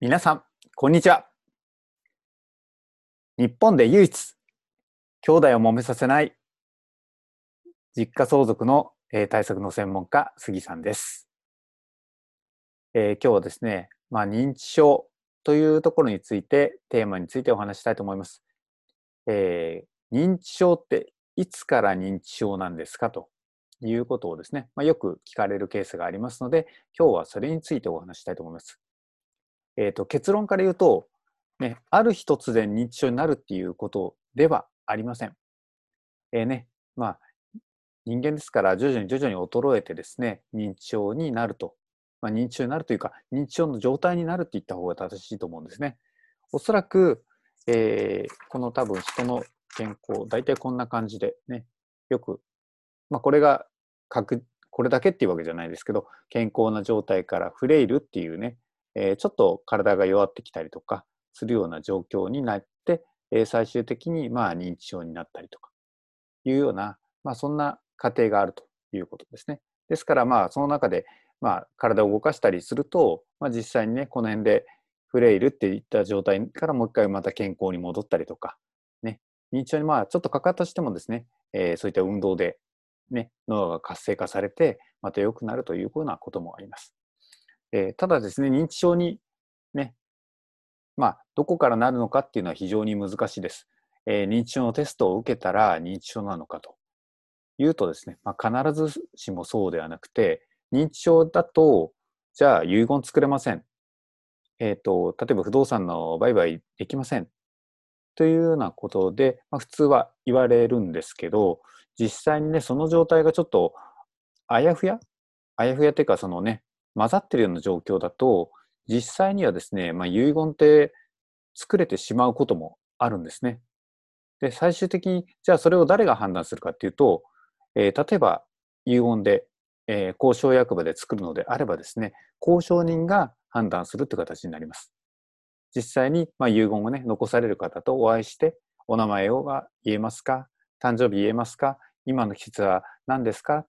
皆さん、こんにちは。日本で唯一、兄弟を揉めさせない実家相続の、え対策の専門家、杉さんです。えー今日はですね、まあ、認知症というところについて、テーマについてお話したいと思います。えー認知症っていつから認知症なんですか？ということをですね、まあ、よく聞かれるケースがありますので、今日はそれについてお話したいと思います。えー、と結論から言うと、ね、ある日突然認知症になるっていうことではありません。えーね、まあ、人間ですから徐々に徐々に衰えてですね、認知症になると。まあ、認知症になるというか、認知症の状態になるって言った方が正しいと思うんですね。おそらく、えーこの多分人の健康、大体こんな感じでね、よく、まあ、これが確これだけっていうわけじゃないですけど、健康な状態からフレイルっていうね、えちょっと体が弱ってきたりとかするような状況になって、え最終的にまあ認知症になったりとかいうような、まあ、そんな過程があるということですね。ですからまあその中でまあ体を動かしたりすると、まあ、実際にねこの辺でフレイルっていった状態からもう一回また健康に戻ったりとか、ね、認知症にまあちょっとかかったとしてもですね、えーそういった運動で、ね、脳が活性化されてまた良くなるというようなこともあります。えーただですね、認知症にね、まあ、どこからなるのかっていうのは非常に難しいです。えー認知症のテストを受けたら認知症なのかというとですね、まあ、必ずしもそうではなくて、認知症だと、じゃあ遺言作れません。えっ、と、例えば不動産の売買できません。というようなことで、まあ、普通は言われるんですけど、実際にね、その状態がちょっとあやふや？あやふやっていうか、そのね、混ざってるような状況だと、実際にはですね、まあ、遺言って作れてしまうこともあるんですね。で、最終的に、じゃあそれを誰が判断するかっていうと、えー例えば遺言で、えー公証役場で作るのであればですね、公証人が判断するという形になります。実際に、まあ、遺言をね、残される方とお会いして、お名前をが言えますか誕生日言えますか今の季節は何ですか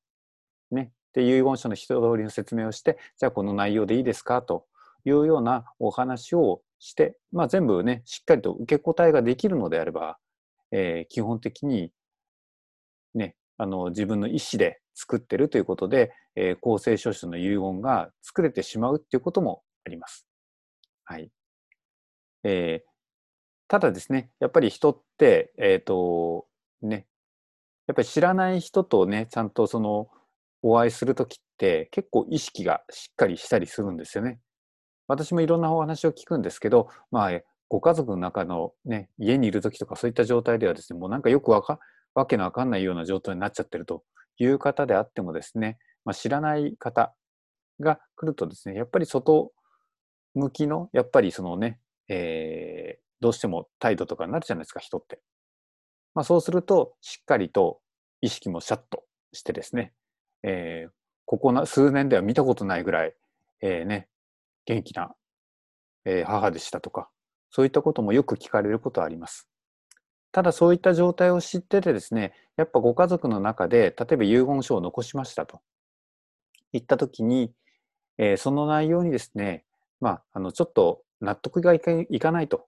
ね。で、遺言書の人通りの説明をして、じゃあこの内容でいいですかというようなお話をして、まあ全部ね、しっかりと受け答えができるのであれば、えー基本的にね、あの自分の意思で作ってるということで、えー公正証書の遺言が作れてしまうっていうこともあります。はい。えーただですね、やっぱり人って、えっ、と、ね、やっぱり知らない人とね、ちゃんとその、お会いするときって結構意識がしっかりしたりするんですよね。私もいろんなお話を聞くんですけど、まあ、ご家族の中のね、家にいるときとかそういった状態ではですね、もうなんかよくわか、わけのわかんないような状態になっちゃってるという方であってもですね、まあ、知らない方が来るとですね、やっぱり外向きの、やっぱりそのね、えーどうしても態度とかになるじゃないですか、人って。まあ、そうすると、しっかりと意識もシャッとしてですね、えーここ数年では見たことないぐらい、えーね、元気な、えー母でしたとか、そういったこともよく聞かれることはあります。ただそういった状態を知っててですね、やっぱご家族の中で、例えば遺言書を残しましたと言ったときに、えーその内容にですね、まあ、あの、ちょっと納得がいかいかないと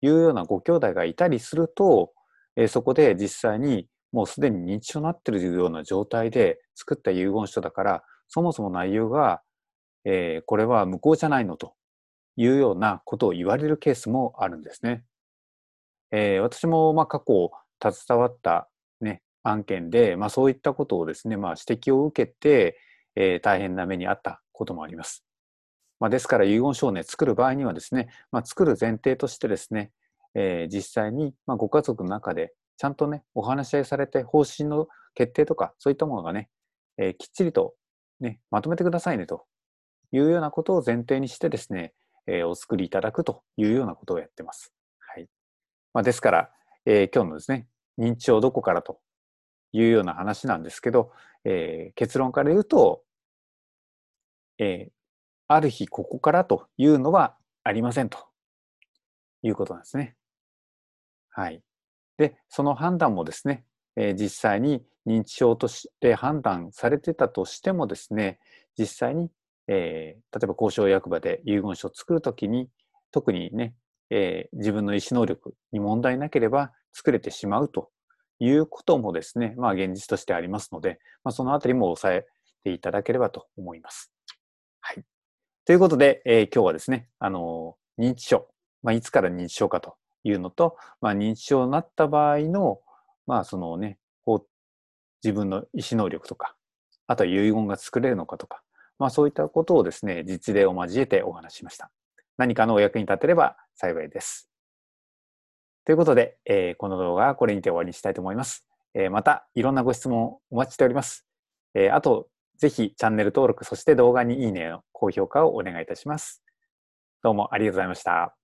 いうようなご兄弟がいたりすると、えーそこで実際にもうすでに認知症になっているような状態で作った遺言書だから、そもそも内容が、えーこれは無効じゃないのというようなことを言われるケースもあるんですね。えー私もまあ過去携わった、ね、案件で、まあ、そういったことをですね、まあ、指摘を受けて、えー大変な目にあったこともあります。まあ、ですから遺言書をね、作る場合にはですね、まあ、作る前提としてですね、えー実際に、まあ、ご家族の中でちゃんとね、お話し合いされて方針の決定とか、そういったものがね、えーきっちりとね、まとめてくださいねというようなことを前提にしてですね、えーお作りいただくというようなことをやってます。はい。まあ、ですから、えー今日のですね、認知症どこからというような話なんですけど、えー結論から言うと、えーある日ここからというのはありませんということなんですね。はい。で、その判断もですね、え実際に認知症として判断されてたとしてもですね、実際に、えー例えば交渉役場で遺言書を作るときに、特にね、えー、自分の意思能力に問題なければ作れてしまうということもですね、まあ現実としてありますので、まあ、そのあたりも抑えていただければと思います。はい。ということで、えー、今日はですね、あの、認知症、まあ、いつから認知症かというのと、まあ、認知症になった場合の、まあ、そのね、自分の意思能力とか、あとは遺言が作れるのかとか、まあ、そういったことをですね、実例を交えてお話しました。何かのお役に立てれば幸いです。ということで、えー、この動画はこれにて終わりにしたいと思います。えー、また、いろんなご質問お待ちしております。えー、あと、ぜひチャンネル登録、そして動画にいいねの高評価をお願いいたします。どうもありがとうございました。